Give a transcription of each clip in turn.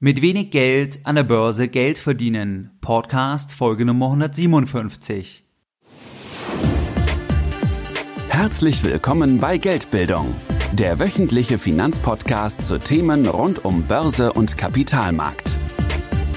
Mit wenig Geld an der Börse Geld verdienen. Podcast Folge Nummer 157. Herzlich willkommen bei Geldbildung, der wöchentliche Finanzpodcast zu Themen rund um Börse und Kapitalmarkt.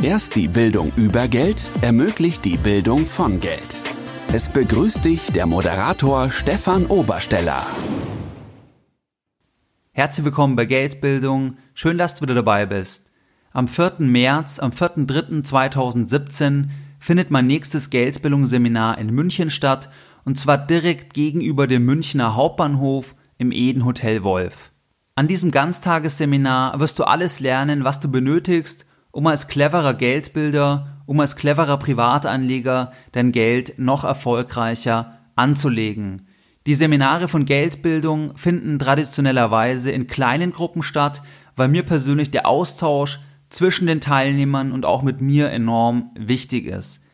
Erst die Bildung über Geld ermöglicht die Bildung von Geld. Es begrüßt dich der Moderator Stefan Obersteller. Herzlich willkommen bei Geldbildung. Schön, dass du wieder dabei bist. Am 4. März, am 4.3.2017 findet mein nächstes Geldbildungsseminar in München statt und zwar direkt gegenüber dem Münchner Hauptbahnhof im Eden Hotel Wolf. An diesem Ganztagesseminar wirst du alles lernen, was du benötigst, um als cleverer Geldbilder, um als cleverer Privatanleger dein Geld noch erfolgreicher anzulegen. Die Seminare von Geldbildung finden traditionellerweise in kleinen Gruppen statt, weil mir persönlich der Austausch zwischen den Teilnehmern und auch mit mir enorm wichtig ist.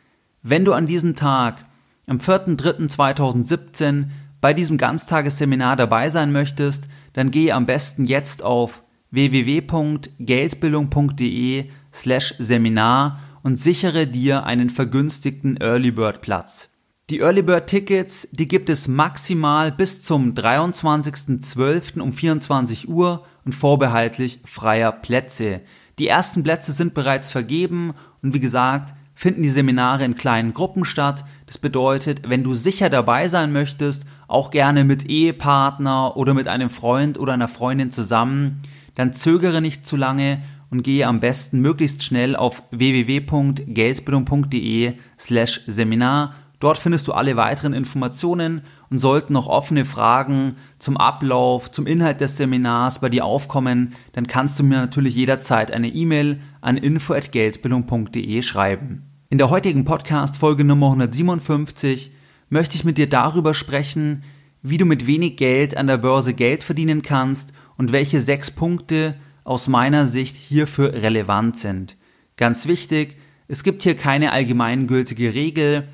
Wenn du an diesem Tag, am 4.3.2017, bei diesem Ganztagesseminar dabei sein möchtest, dann gehe am besten jetzt auf www.geldbildung.de slash Seminar und sichere dir einen vergünstigten Early Bird Platz. Die Early Bird Tickets, die gibt es maximal bis zum 23.12. um 24 Uhr und vorbehaltlich freier Plätze. Die ersten Plätze sind bereits vergeben und wie gesagt, finden die Seminare in kleinen Gruppen statt. Das bedeutet, wenn du sicher dabei sein möchtest, auch gerne mit Ehepartner oder mit einem Freund oder einer Freundin zusammen, dann zögere nicht zu lange und gehe am besten möglichst schnell auf www.geldbildung.de slash Seminar Dort findest du alle weiteren Informationen und sollten noch offene Fragen zum Ablauf, zum Inhalt des Seminars bei dir aufkommen, dann kannst du mir natürlich jederzeit eine E-Mail an info@geldbildung.de schreiben. In der heutigen Podcast Folge Nummer 157 möchte ich mit dir darüber sprechen, wie du mit wenig Geld an der Börse Geld verdienen kannst und welche sechs Punkte aus meiner Sicht hierfür relevant sind. Ganz wichtig, es gibt hier keine allgemeingültige Regel,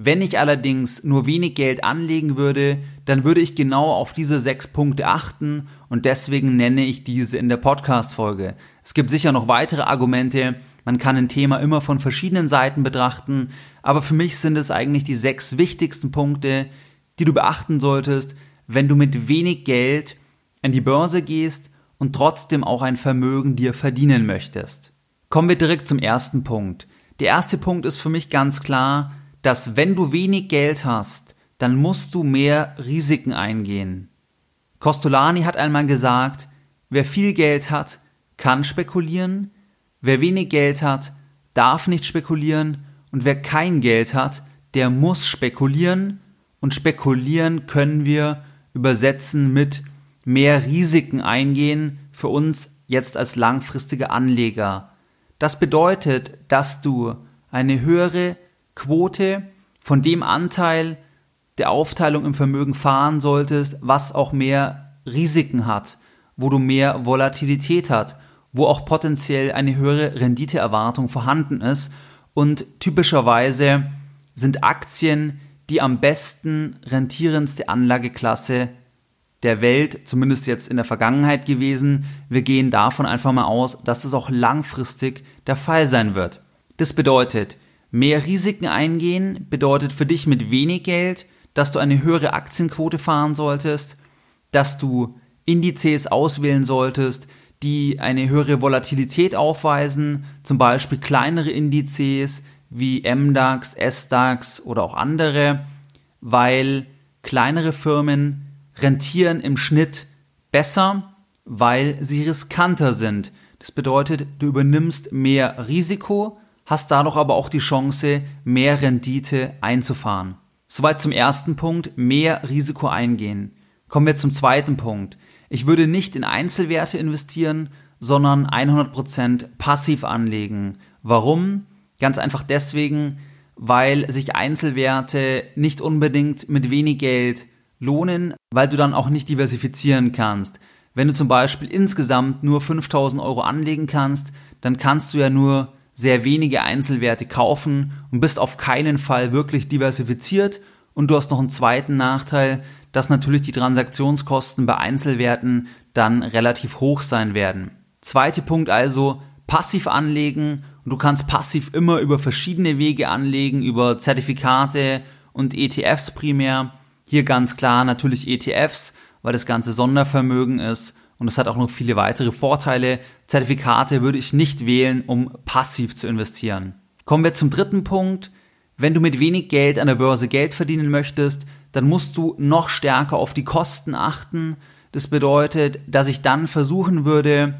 wenn ich allerdings nur wenig Geld anlegen würde, dann würde ich genau auf diese sechs Punkte achten und deswegen nenne ich diese in der Podcast-Folge. Es gibt sicher noch weitere Argumente, man kann ein Thema immer von verschiedenen Seiten betrachten, aber für mich sind es eigentlich die sechs wichtigsten Punkte, die du beachten solltest, wenn du mit wenig Geld an die Börse gehst und trotzdem auch ein Vermögen dir verdienen möchtest. Kommen wir direkt zum ersten Punkt. Der erste Punkt ist für mich ganz klar, dass wenn du wenig Geld hast, dann musst du mehr Risiken eingehen. Costolani hat einmal gesagt, wer viel Geld hat, kann spekulieren, wer wenig Geld hat, darf nicht spekulieren und wer kein Geld hat, der muss spekulieren und spekulieren können wir übersetzen mit mehr Risiken eingehen für uns jetzt als langfristige Anleger. Das bedeutet, dass du eine höhere Quote von dem Anteil der Aufteilung im Vermögen fahren solltest, was auch mehr Risiken hat, wo du mehr Volatilität hat, wo auch potenziell eine höhere Renditeerwartung vorhanden ist und typischerweise sind Aktien die am besten rentierendste Anlageklasse der Welt, zumindest jetzt in der Vergangenheit gewesen. Wir gehen davon einfach mal aus, dass es auch langfristig der Fall sein wird. Das bedeutet, Mehr Risiken eingehen bedeutet für dich mit wenig Geld, dass du eine höhere Aktienquote fahren solltest, dass du Indizes auswählen solltest, die eine höhere Volatilität aufweisen, zum Beispiel kleinere Indizes wie MDAX, SDAX oder auch andere, weil kleinere Firmen rentieren im Schnitt besser, weil sie riskanter sind. Das bedeutet, du übernimmst mehr Risiko, hast dadurch aber auch die Chance, mehr Rendite einzufahren. Soweit zum ersten Punkt, mehr Risiko eingehen. Kommen wir zum zweiten Punkt. Ich würde nicht in Einzelwerte investieren, sondern 100% passiv anlegen. Warum? Ganz einfach deswegen, weil sich Einzelwerte nicht unbedingt mit wenig Geld lohnen, weil du dann auch nicht diversifizieren kannst. Wenn du zum Beispiel insgesamt nur 5000 Euro anlegen kannst, dann kannst du ja nur sehr wenige Einzelwerte kaufen und bist auf keinen Fall wirklich diversifiziert und du hast noch einen zweiten Nachteil, dass natürlich die Transaktionskosten bei Einzelwerten dann relativ hoch sein werden. Zweiter Punkt also, passiv anlegen und du kannst passiv immer über verschiedene Wege anlegen, über Zertifikate und ETFs primär. Hier ganz klar natürlich ETFs, weil das ganze Sondervermögen ist und es hat auch noch viele weitere Vorteile. Zertifikate würde ich nicht wählen, um passiv zu investieren. Kommen wir zum dritten Punkt. Wenn du mit wenig Geld an der Börse Geld verdienen möchtest, dann musst du noch stärker auf die Kosten achten. Das bedeutet, dass ich dann versuchen würde,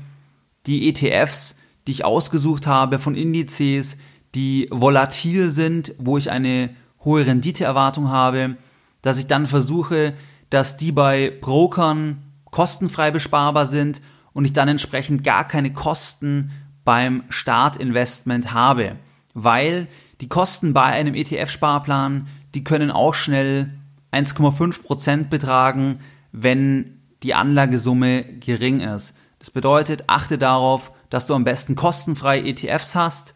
die ETFs, die ich ausgesucht habe von Indizes, die volatil sind, wo ich eine hohe Renditeerwartung habe, dass ich dann versuche, dass die bei Brokern kostenfrei besparbar sind und ich dann entsprechend gar keine Kosten beim Startinvestment habe, weil die Kosten bei einem ETF-Sparplan, die können auch schnell 1,5 Prozent betragen, wenn die Anlagesumme gering ist. Das bedeutet, achte darauf, dass du am besten kostenfrei ETFs hast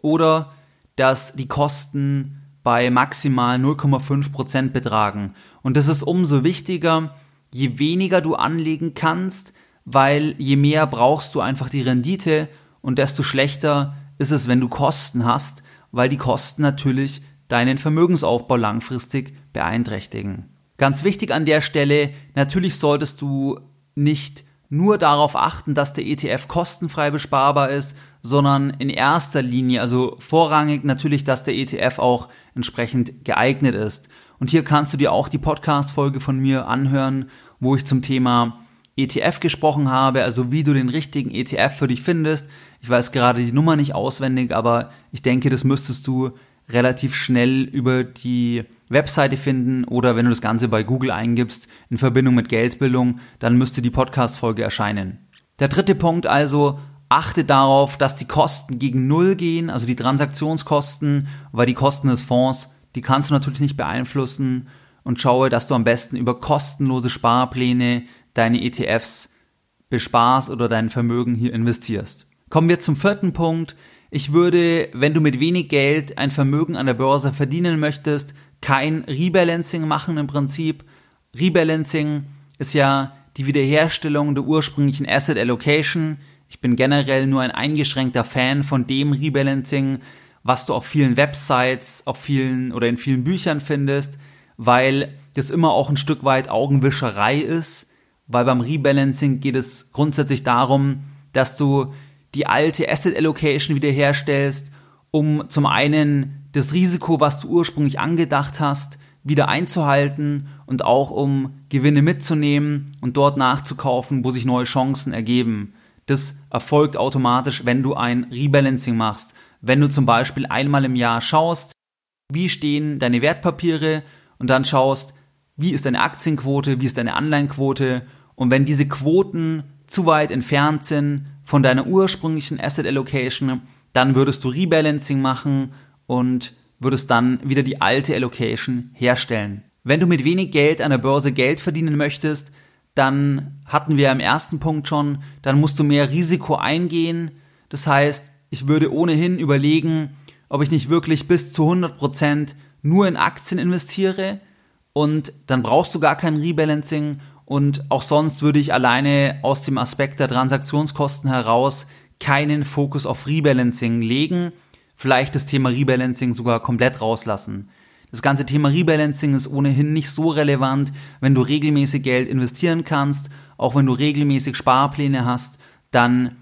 oder dass die Kosten bei maximal 0,5 Prozent betragen. Und das ist umso wichtiger, je weniger du anlegen kannst, weil je mehr brauchst du einfach die Rendite und desto schlechter ist es, wenn du Kosten hast, weil die Kosten natürlich deinen Vermögensaufbau langfristig beeinträchtigen. Ganz wichtig an der Stelle, natürlich solltest du nicht nur darauf achten, dass der ETF kostenfrei besparbar ist, sondern in erster Linie, also vorrangig natürlich, dass der ETF auch entsprechend geeignet ist. Und hier kannst du dir auch die Podcast-Folge von mir anhören, wo ich zum Thema ETF gesprochen habe, also wie du den richtigen ETF für dich findest. Ich weiß gerade die Nummer nicht auswendig, aber ich denke, das müsstest du relativ schnell über die Webseite finden oder wenn du das Ganze bei Google eingibst in Verbindung mit Geldbildung, dann müsste die Podcast-Folge erscheinen. Der dritte Punkt also, achte darauf, dass die Kosten gegen Null gehen, also die Transaktionskosten, weil die Kosten des Fonds, die kannst du natürlich nicht beeinflussen und schaue, dass du am besten über kostenlose Sparpläne deine ETFs besparst oder dein Vermögen hier investierst. Kommen wir zum vierten Punkt. Ich würde, wenn du mit wenig Geld ein Vermögen an der Börse verdienen möchtest, kein Rebalancing machen im Prinzip. Rebalancing ist ja die Wiederherstellung der ursprünglichen Asset Allocation. Ich bin generell nur ein eingeschränkter Fan von dem Rebalancing, was du auf vielen Websites, auf vielen oder in vielen Büchern findest, weil das immer auch ein Stück weit Augenwischerei ist, weil beim Rebalancing geht es grundsätzlich darum, dass du die alte Asset Allocation wiederherstellst, um zum einen das Risiko, was du ursprünglich angedacht hast, wieder einzuhalten und auch um Gewinne mitzunehmen und dort nachzukaufen, wo sich neue Chancen ergeben. Das erfolgt automatisch, wenn du ein Rebalancing machst. Wenn du zum Beispiel einmal im Jahr schaust, wie stehen deine Wertpapiere und dann schaust, wie ist deine Aktienquote, wie ist deine Anleihenquote und wenn diese Quoten zu weit entfernt sind von deiner ursprünglichen Asset Allocation, dann würdest du Rebalancing machen und würdest dann wieder die alte Allocation herstellen. Wenn du mit wenig Geld an der Börse Geld verdienen möchtest, dann hatten wir im ersten Punkt schon, dann musst du mehr Risiko eingehen. Das heißt, ich würde ohnehin überlegen, ob ich nicht wirklich bis zu 100 Prozent nur in Aktien investiere und dann brauchst du gar kein Rebalancing und auch sonst würde ich alleine aus dem Aspekt der Transaktionskosten heraus keinen Fokus auf Rebalancing legen, vielleicht das Thema Rebalancing sogar komplett rauslassen. Das ganze Thema Rebalancing ist ohnehin nicht so relevant, wenn du regelmäßig Geld investieren kannst, auch wenn du regelmäßig Sparpläne hast, dann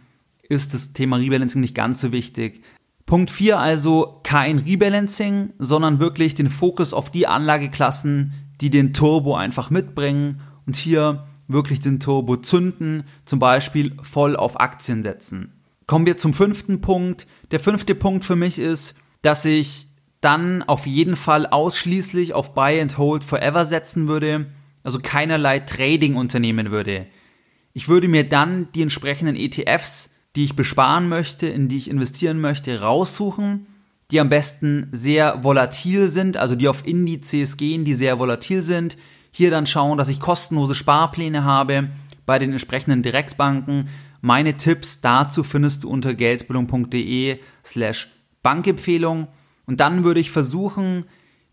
ist das Thema Rebalancing nicht ganz so wichtig. Punkt 4 also kein Rebalancing, sondern wirklich den Fokus auf die Anlageklassen, die den Turbo einfach mitbringen und hier wirklich den Turbo zünden, zum Beispiel voll auf Aktien setzen. Kommen wir zum fünften Punkt. Der fünfte Punkt für mich ist, dass ich dann auf jeden Fall ausschließlich auf Buy and Hold Forever setzen würde, also keinerlei Trading unternehmen würde. Ich würde mir dann die entsprechenden ETFs, die ich besparen möchte, in die ich investieren möchte, raussuchen, die am besten sehr volatil sind, also die auf Indizes gehen, die sehr volatil sind, hier dann schauen, dass ich kostenlose Sparpläne habe bei den entsprechenden Direktbanken. Meine Tipps dazu findest du unter geldbildung.de slash Bankempfehlung. Und dann würde ich versuchen,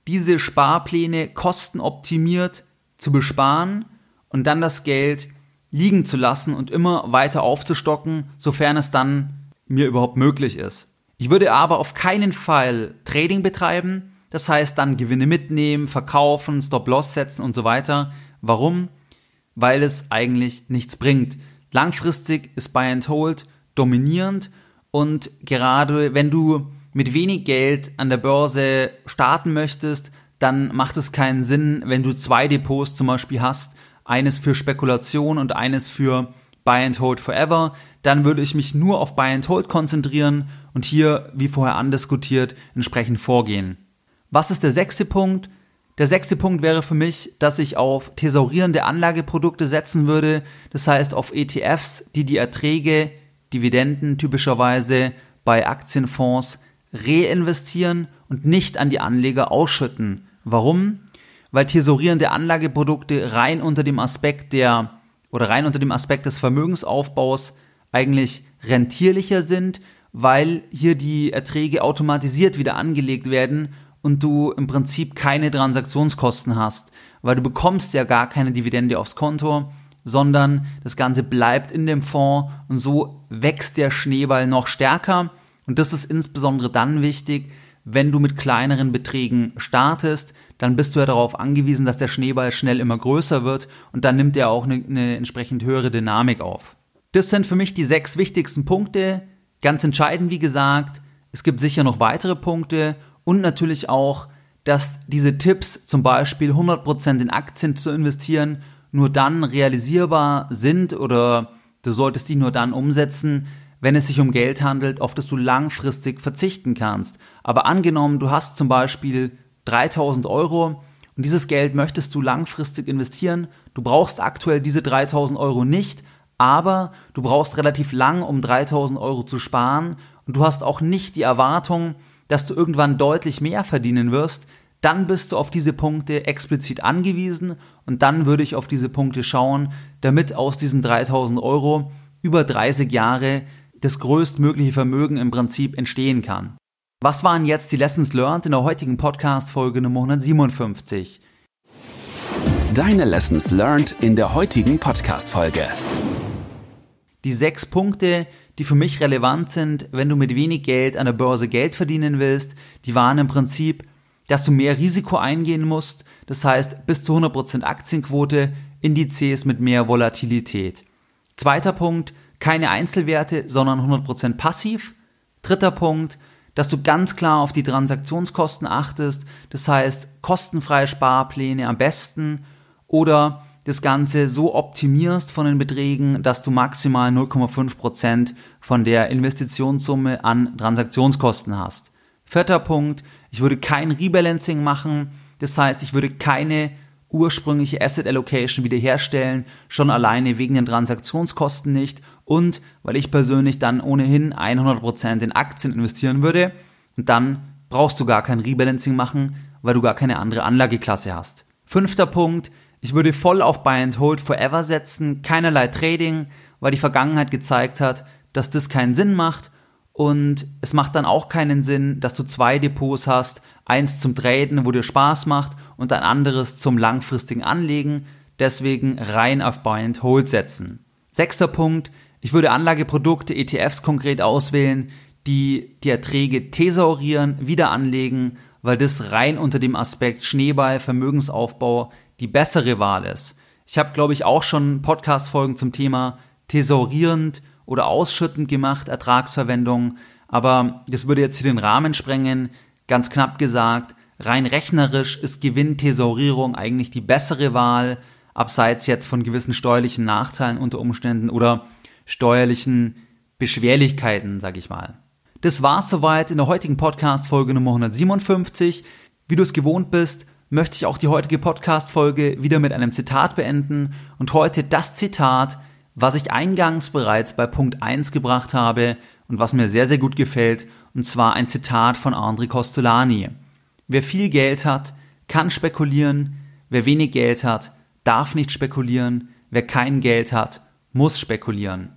diese Sparpläne kostenoptimiert zu besparen und dann das Geld liegen zu lassen und immer weiter aufzustocken, sofern es dann mir überhaupt möglich ist. Ich würde aber auf keinen Fall Trading betreiben, das heißt dann Gewinne mitnehmen, verkaufen, Stop-Loss setzen und so weiter. Warum? Weil es eigentlich nichts bringt. Langfristig ist Buy and Hold dominierend und gerade wenn du mit wenig Geld an der Börse starten möchtest, dann macht es keinen Sinn, wenn du zwei Depots zum Beispiel hast, eines für Spekulation und eines für Buy and Hold Forever, dann würde ich mich nur auf Buy and Hold konzentrieren und hier, wie vorher andiskutiert, entsprechend vorgehen. Was ist der sechste Punkt? Der sechste Punkt wäre für mich, dass ich auf thesaurierende Anlageprodukte setzen würde, das heißt auf ETFs, die die Erträge, Dividenden typischerweise bei Aktienfonds reinvestieren und nicht an die Anleger ausschütten. Warum? Weil thesaurierende Anlageprodukte rein unter dem Aspekt der oder rein unter dem Aspekt des Vermögensaufbaus eigentlich rentierlicher sind, weil hier die Erträge automatisiert wieder angelegt werden und du im Prinzip keine Transaktionskosten hast, weil du bekommst ja gar keine Dividende aufs Konto, sondern das Ganze bleibt in dem Fonds und so wächst der Schneeball noch stärker und das ist insbesondere dann wichtig, wenn du mit kleineren Beträgen startest, dann bist du ja darauf angewiesen, dass der Schneeball schnell immer größer wird und dann nimmt er auch eine, eine entsprechend höhere Dynamik auf. Das sind für mich die sechs wichtigsten Punkte. Ganz entscheidend, wie gesagt, es gibt sicher noch weitere Punkte und natürlich auch, dass diese Tipps, zum Beispiel 100% in Aktien zu investieren, nur dann realisierbar sind oder du solltest die nur dann umsetzen, wenn es sich um Geld handelt, auf das du langfristig verzichten kannst. Aber angenommen, du hast zum Beispiel 3000 Euro und dieses Geld möchtest du langfristig investieren, du brauchst aktuell diese 3000 Euro nicht, aber du brauchst relativ lang, um 3000 Euro zu sparen und du hast auch nicht die Erwartung, dass du irgendwann deutlich mehr verdienen wirst, dann bist du auf diese Punkte explizit angewiesen und dann würde ich auf diese Punkte schauen, damit aus diesen 3000 Euro über 30 Jahre das größtmögliche Vermögen im Prinzip entstehen kann. Was waren jetzt die Lessons learned in der heutigen Podcast-Folge Nummer 157? Deine Lessons learned in der heutigen Podcast-Folge. Die sechs Punkte, die für mich relevant sind, wenn du mit wenig Geld an der Börse Geld verdienen willst, die waren im Prinzip, dass du mehr Risiko eingehen musst, das heißt bis zu 100% Aktienquote, Indizes mit mehr Volatilität. Zweiter Punkt, keine Einzelwerte, sondern 100% passiv. Dritter Punkt, dass du ganz klar auf die Transaktionskosten achtest, das heißt kostenfreie Sparpläne am besten oder das Ganze so optimierst von den Beträgen, dass du maximal 0,5% von der Investitionssumme an Transaktionskosten hast. Vierter Punkt, ich würde kein Rebalancing machen, das heißt, ich würde keine ursprüngliche Asset Allocation wiederherstellen, schon alleine wegen den Transaktionskosten nicht und weil ich persönlich dann ohnehin 100% in Aktien investieren würde und dann brauchst du gar kein Rebalancing machen, weil du gar keine andere Anlageklasse hast. Fünfter Punkt, ich würde voll auf Buy and Hold Forever setzen, keinerlei Trading, weil die Vergangenheit gezeigt hat, dass das keinen Sinn macht. Und es macht dann auch keinen Sinn, dass du zwei Depots hast, eins zum Traden, wo dir Spaß macht und ein anderes zum langfristigen Anlegen, deswegen rein auf Buy and Hold setzen. Sechster Punkt, ich würde Anlageprodukte, ETFs konkret auswählen, die die Erträge thesaurieren, wieder anlegen, weil das rein unter dem Aspekt Schneeball, Vermögensaufbau die bessere Wahl ist. Ich habe, glaube ich, auch schon Podcast-Folgen zum Thema thesaurierend oder ausschüttend gemacht, Ertragsverwendung, aber das würde jetzt hier den Rahmen sprengen. Ganz knapp gesagt, rein rechnerisch ist Gewinnthesaurierung eigentlich die bessere Wahl, abseits jetzt von gewissen steuerlichen Nachteilen unter Umständen oder steuerlichen Beschwerlichkeiten, sag ich mal. Das war's soweit in der heutigen Podcast Folge Nummer 157. Wie du es gewohnt bist, möchte ich auch die heutige Podcast Folge wieder mit einem Zitat beenden und heute das Zitat, was ich eingangs bereits bei Punkt 1 gebracht habe und was mir sehr sehr gut gefällt, und zwar ein Zitat von André Costolani. Wer viel Geld hat, kann spekulieren, wer wenig Geld hat, darf nicht spekulieren, wer kein Geld hat, muss spekulieren.